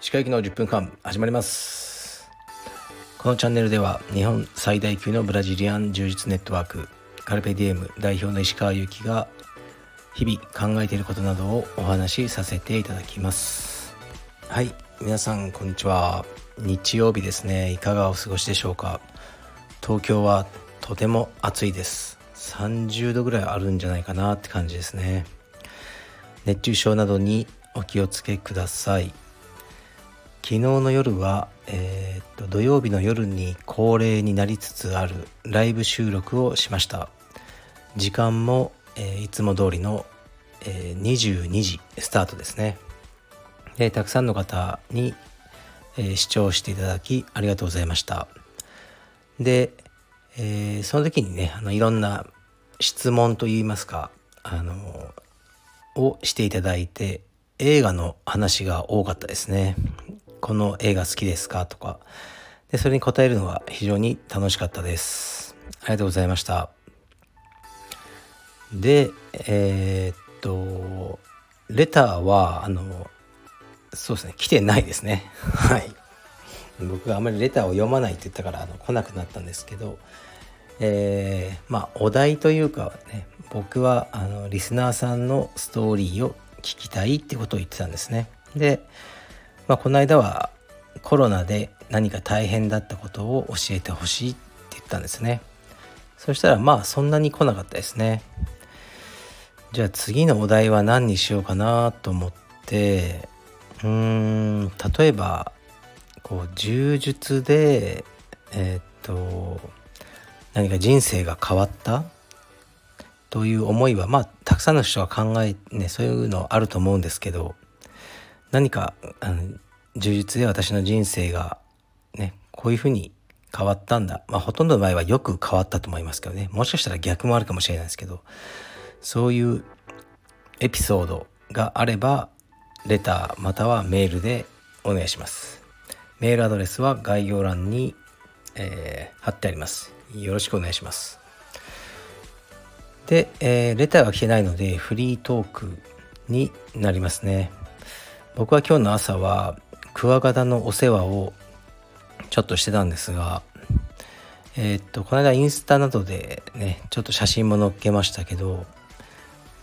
歯科行きの10分間始まります。このチャンネルでは日本最大級のブラジリアン柔術ネットワークカルペディエム代表の石川祐希が日々考えていることなどをお話しさせていただきます。はい皆さんこんにちは。日曜日ですね。いかがお過ごしでしょうか。東京はとても暑いです。30度ぐらいあるんじゃないかなって感じですね。熱中症などにお気をつけください。昨日の夜は、えー、っと土曜日の夜に恒例になりつつあるライブ収録をしました。時間も、えー、いつも通りの、えー、22時スタートですね。でたくさんの方に、えー、視聴していただきありがとうございました。で、えー、その時にねあのいろんな質問といいますかあのをしていただいて映画の話が多かったですね。この映画好きですか？とか。でそれに答えるのは非常に楽しかったです。ありがとうございました。でえー、っとレターはあのそうですね。来てないですね。はい。僕があまりレターを読まないって言ったからあの来なくなったんですけどえー、まあお題というかね僕はあのリスナーさんのストーリーを聞きたいってことを言ってたんですね。でまあ、この間はコロナで何か大変だったことを教えてほしいって言ったんですね。そしたらまあそんなに来なかったですね。じゃあ次のお題は何にしようかなと思ってうーん例えばこう柔術でえー、っと何か人生が変わった？という思いはまあたくさんの人が考えねそういうのあると思うんですけど何かあの充実で私の人生がねこういうふうに変わったんだ。まあほとんどの場合はよく変わったと思いますけどね。もしかしたら逆もあるかもしれないですけどそういうエピソードがあればレターまたはメールでお願いします。メールアドレスは概要欄に、えー、貼ってあります。よろしくお願いします。で、えー、レターが来てないのでフリートークになりますね。僕は今日の朝はクワガタのお世話をちょっとしてたんですがえー、っとこの間インスタなどでねちょっと写真も載っけましたけどう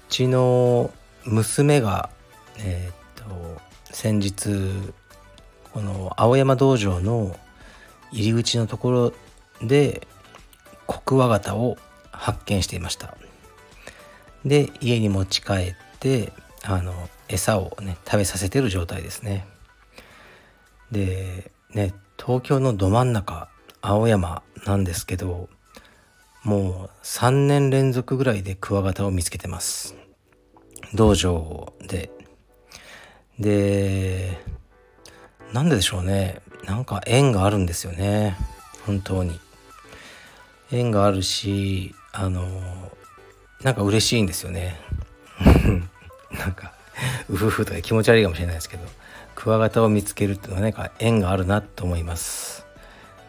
ちの娘がえー、っと先日この青山道場の入り口のところでコクワガタを発見していました。で家に持ち帰ってあの餌をね食べさせてる状態ですね。でね東京のど真ん中青山なんですけどもう3年連続ぐらいでクワガタを見つけてます。道場で。でなんででしょうね。なんか縁があるんですよね。本当に。縁があるしあのなんか嬉しいんですよね。なんかうふふとか気持ち悪いかもしれないですけどクワガタを見つけるっていうのはなんか縁があるなと思います。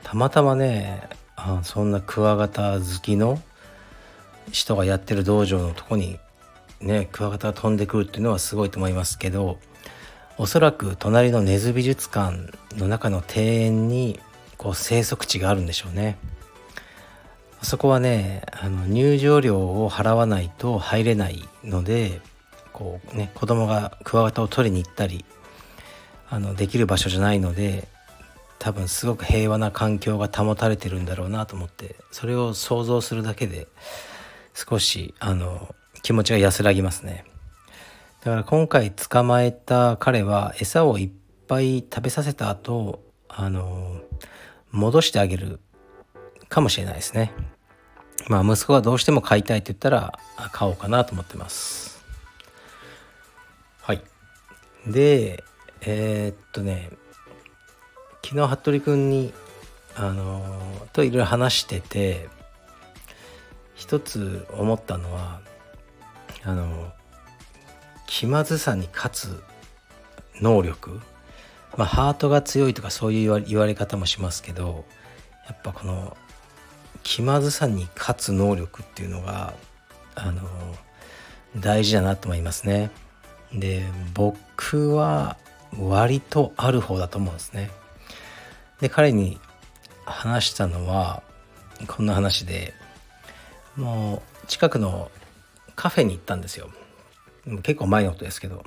たまたまねあそんなクワガタ好きの人がやってる道場のとこにねクワガタが飛んでくるっていうのはすごいと思いますけどおそらく隣の根津美術館の中の庭園にこう生息地があるんでしょうね。そこはねあの入場料を払わないと入れないのでこうね子供がクワガタを取りに行ったりあのできる場所じゃないので多分すごく平和な環境が保たれてるんだろうなと思ってそれを想像するだけで少しあの気持ちが安らぎますね。だから今回捕まえた彼は餌をいっぱい食べさせた後あの戻してあげるかもしれないですね。まあ息子がどうしても飼いたいって言ったら買おうかなと思ってます。はい。でえー、っとね昨日服部君にあのといろいろ話してて一つ思ったのはあの気まずさに勝つ能力。まあハートが強いとかそういう言われ方もしますけどやっぱこの気まずさに勝つ能力っていうのがあの大事だなと思いますね。で僕は割とある方だと思うんですね。で彼に話したのはこんな話でもう近くのカフェに行ったんですよ。結構前のことですけど。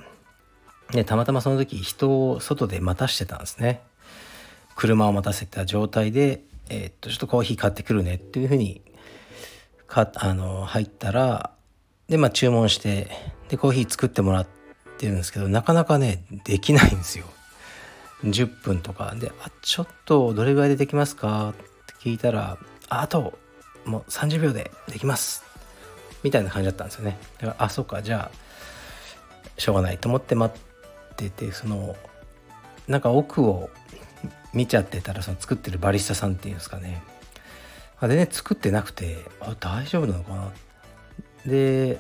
でたまたまその時人を外で待たしてたんですね。車を待たせた状態で、えー、っとちょっとコーヒー買ってくるねっていうふうにかあの入ったらでまあ注文してでコーヒー作ってもらってるんですけどなかなかねできないんですよ10分とかで「あちょっとどれぐらいでできますか?」って聞いたら「あともう30秒でできます」みたいな感じだったんですよねだからあそうかじゃあしょうがないと思って待っててそのなんか奥を見ちゃってたらその作ってるバリスタさんっていうんですかね。全然作ってなくてあ大丈夫なのかな。で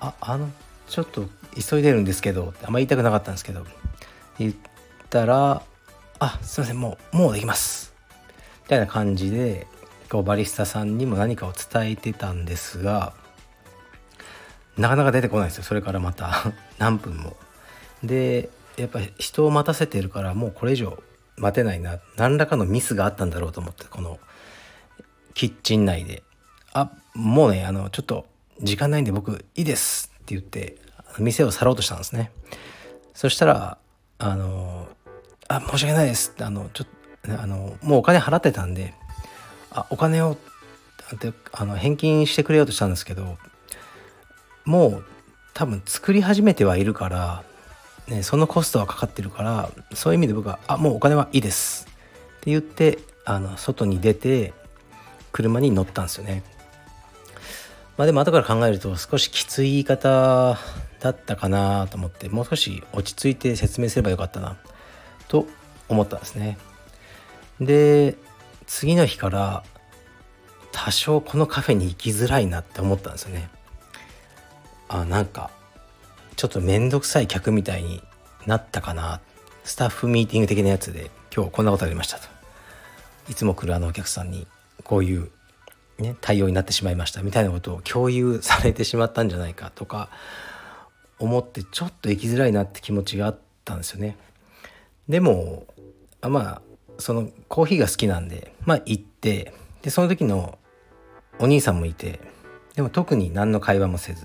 ああのちょっと急いでるんですけどあんま言いたくなかったんですけど言ったら「あすいませんもうもうできます」みたいな感じでこうバリスタさんにも何かを伝えてたんですがなかなか出てこないですよ。それからまた何分も。でやっぱり人を待たせてるからもうこれ以上待てないな。何らかのミスがあったんだろうと思ってこのキッチン内で「あもうねあのちょっと時間ないんで僕いいです」って言って店を去ろうとしたんですね。そしたら「あのあ申し訳ないです」ってあのちょっとあのもうお金払ってたんであお金をってあの返金してくれようとしたんですけどもう多分作り始めてはいるから、ね、そのコストはかかってるからそういう意味で僕は「あもうお金はいいです」って言ってあの外に出て車に乗ったんですよね。まあでも後から考えると少しきつい言い方だったかなと思ってもう少し落ち着いて説明すればよかったなと思ったんですね。で次の日から多少このカフェに行きづらいなって思ったんですよね。あなんかちょっと面倒くさい客みたいになったかな。スタッフミーティング的なやつで今日こんなことありましたと。いつも来るあのお客さんにこういう、ね、対応になってしまいました。みたいなことを共有されてしまったんじゃないかとか思ってちょっと行きづらいなって気持ちがあったんですよね。でもあまあそのコーヒーが好きなんでまあ行ってでその時のお兄さんもいてでも特に何の会話もせず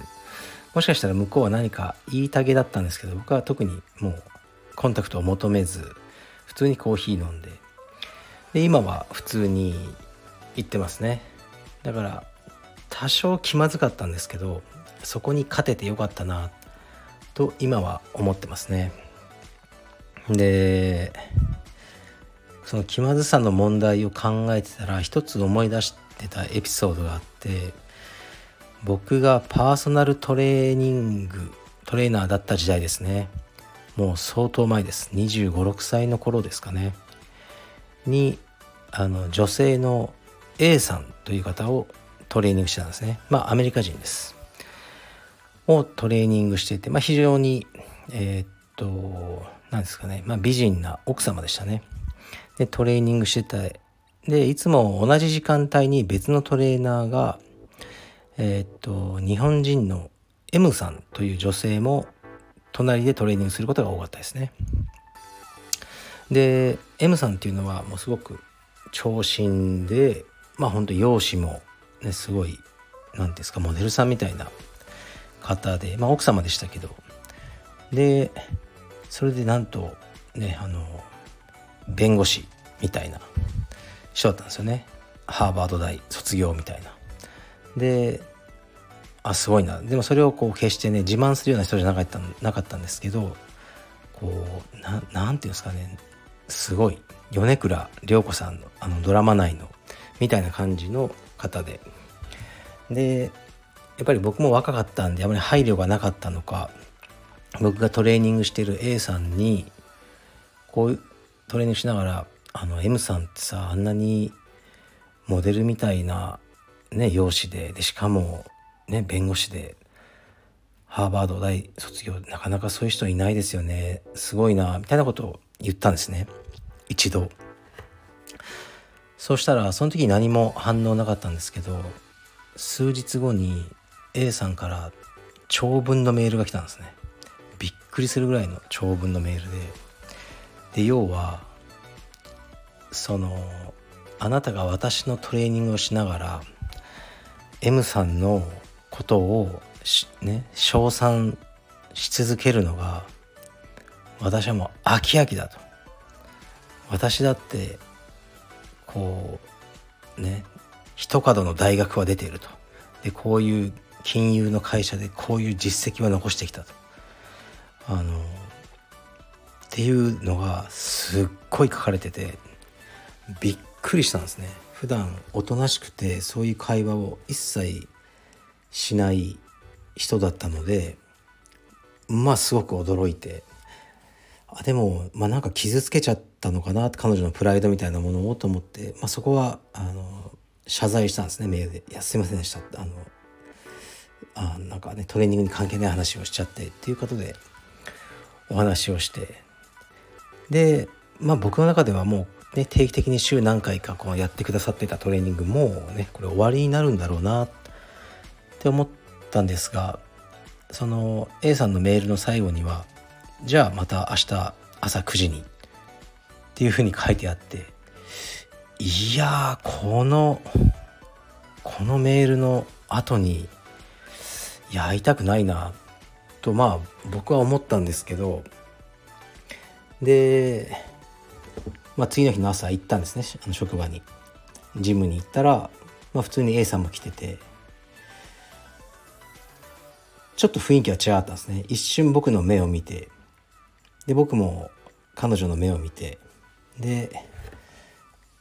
もしかしたら向こうは何か言いたげだったんですけど僕は特にもうコンタクトを求めず普通にコーヒー飲んでで今は普通に行ってますね。だから多少気まずかったんですけどそこに勝ててよかったなと今は思ってますね。でその気まずさの問題を考えてたら一つ思い出してたエピソードがあって僕がパーソナルトレーニングトレーナーだった時代ですね。もう相当前です。2 5 6歳の頃ですかね。にあの女性の A さんという方をトレーニングしてたんですね。まあアメリカ人です。をトレーニングしていて、まあ、非常にえー、っと何ですかね、まあ、美人な奥様でしたね。でトレーニングしてたでいつも同じ時間帯に別のトレーナーがえー、っと日本人の M さんという女性も隣でトレーニングすることが多かったですね。で M さんっていうのはもうすごく長身でまあ本当容姿もねすごい何ですかモデルさんみたいな方でまあ奥様でしたけど。でそれでなんとねあの弁護士みたいな人だったんですよね。ハーバード大卒業みたいな。であすごいな。でもそれをこう決してね自慢するような人じゃなかったなかったんですけどこうななんていうんですかね。すごい。米倉涼子さんのあのドラマ内のみたいな感じの方で。でやっぱり僕も若かったんであまり配慮がなかったのか僕がトレーニングしてる A さんにこうトレーニングしながら「あの M さんってさあんなにモデルみたいな、ね、容姿ででしかも、ね、弁護士でハーバード大卒業なかなかそういう人いないですよね。すごいなみたいなことを言ったんですね。一度。そうしたらその時何も反応なかったんですけど数日後に A さんから長文のメールが来たんですね。びっくりするぐらいの長文のメールで。で要はそのあなたが私のトレーニングをしながら M さんのことをね称賛し続けるのが私はもう飽き飽きだと。私だってこうね一角の大学は出ていると。でこういう金融の会社でこういう実績は残してきたと。あのっていうのがすっごい書かれててびっくりしたんですね。普段おとなしくてそういう会話を一切しない人だったのでまあすごく驚いてあでもまあなんか傷つけちゃったのかな彼女のプライドみたいなものをと思って、まあ、そこはあの謝罪したんですねメールで「いやすいませんでした」あのあなんかねトレーニングに関係ない話をしちゃってっていうことでお話をして。でまあ僕の中ではもうね定期的に週何回かこうやってくださってたトレーニングもねこれ終わりになるんだろうなってって思ったんですがその A さんのメールの最後にはじゃあまた明日朝9時にっていうふうに書いてあっていやこのこのメールの後にや会いたくないなとまあ僕は思ったんですけどで、まあ、次の日の朝行ったんですねあの職場に。ジムに行ったら、まあ、普通に A さんも来ててちょっと雰囲気は違ったんですね。一瞬僕の目を見て。で僕も彼女の目を見て。で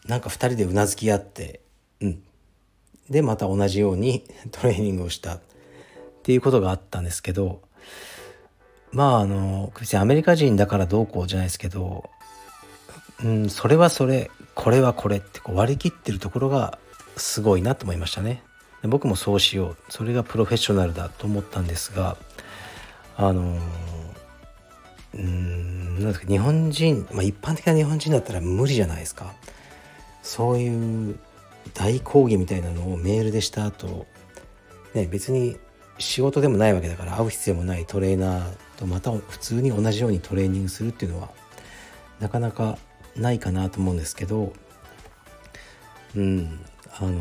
なんか2人でうなずき合ってうん。でまた同じように トレーニングをした。っていうことがあったんですけどまああの別にアメリカ人だからどうこうじゃないですけど、うん、それはそれこれはこれってこう割り切ってるところがすごいなと思いましたね。で僕もそうしよう。それがプロフェッショナルだと思ったんですがあのうんなんですか日本人、まあ、一般的な日本人だったら無理じゃないですか。そういう大講義みたいなのをメールでした後ね別に仕事でもないわけだから会う必要もないトレーナーとまた普通に同じようにトレーニングするっていうのはなかなかないかなと思うんですけどうんあの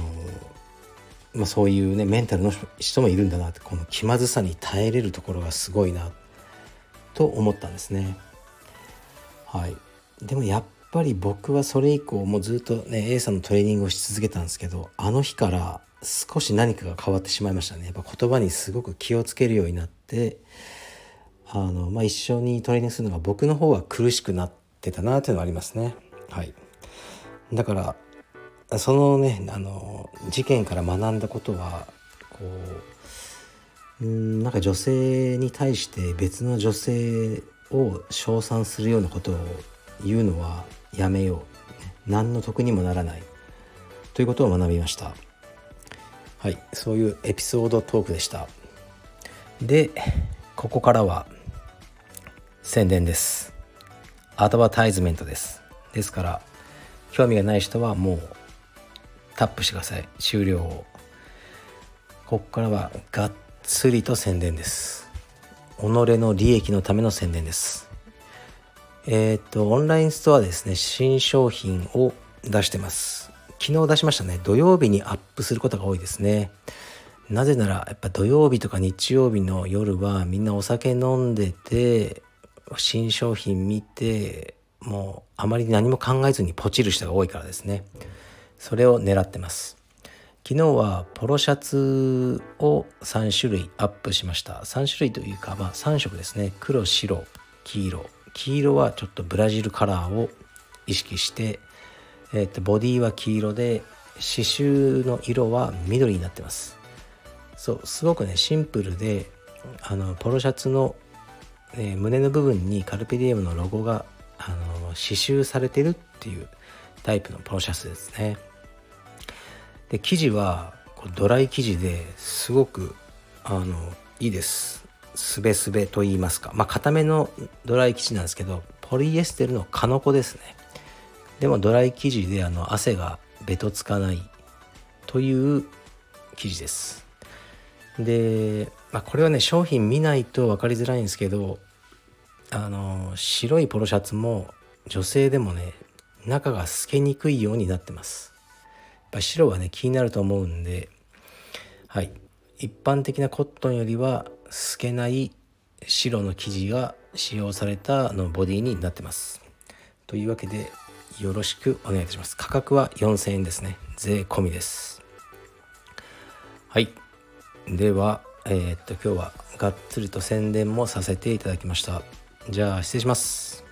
まあ、そういうねメンタルの人もいるんだなってこの気まずさに耐えれるところがすごいなと思ったんですね。はい、でもやっぱり僕はそれ以降もうずっとね A さんのトレーニングをし続けたんですけどあの日から少し何かが変わってしまいましたね。やっぱ言葉にすごく気をつけるようになってあの、まあ、一緒にトレーニングするのが僕の方は苦しくなってたなというのはありますね。はい、だからそのねあの事件から学んだことはこうんなんか女性に対して別の女性を称賛するようなことを言うのはやめよう何の得にもならない。ということを学びました。はいそういうエピソードトークでした。でここからは宣伝です。アドバタイズメントです。ですから興味がない人はもうタップしてください。終了を。ここからはがっつりと宣伝です。己の利益のための宣伝です。えっ、とオンラインストアですね。新商品を出してます。昨日出しましたね。土曜日にアップすることが多いですね。なぜならやっぱ土曜日とか日曜日の夜はみんなお酒飲んでて新商品見てもうあまり何も考えずにポチる人が多いからですね。それを狙ってます。昨日はポロシャツを3種類アップしました。3種類というかまあ3色ですね。黒白黄色。黄色はちょっとブラジルカラーを意識して、えー、とボディは黄色で刺繍の色は緑になってます。そうすごくねシンプルであのポロシャツの、えー、胸の部分にカルペディエムのロゴがあの刺繍されてるっていうタイプのポロシャツですね。で生地はドライ生地ですごくあのいいです。すべすべと言いますか。まあ固めのドライ生地なんですけどポリエステルのカノコですね。でもドライ生地であの汗がべとつかないという生地です。でまあ、これはね商品見ないと分かりづらいんですけどあの白いポロシャツも女性でもね中が透けにくいようになってます。やっぱ白はね気になると思うんではい。一般的なコットンよりは透けない白の生地が使用されたのボディになってます。というわけでよろしくお願いいたします。価格は4000円ですね。税込みです。はい。ではえー、っと今日はがっつりと宣伝もさせていただきました。じゃあ失礼します。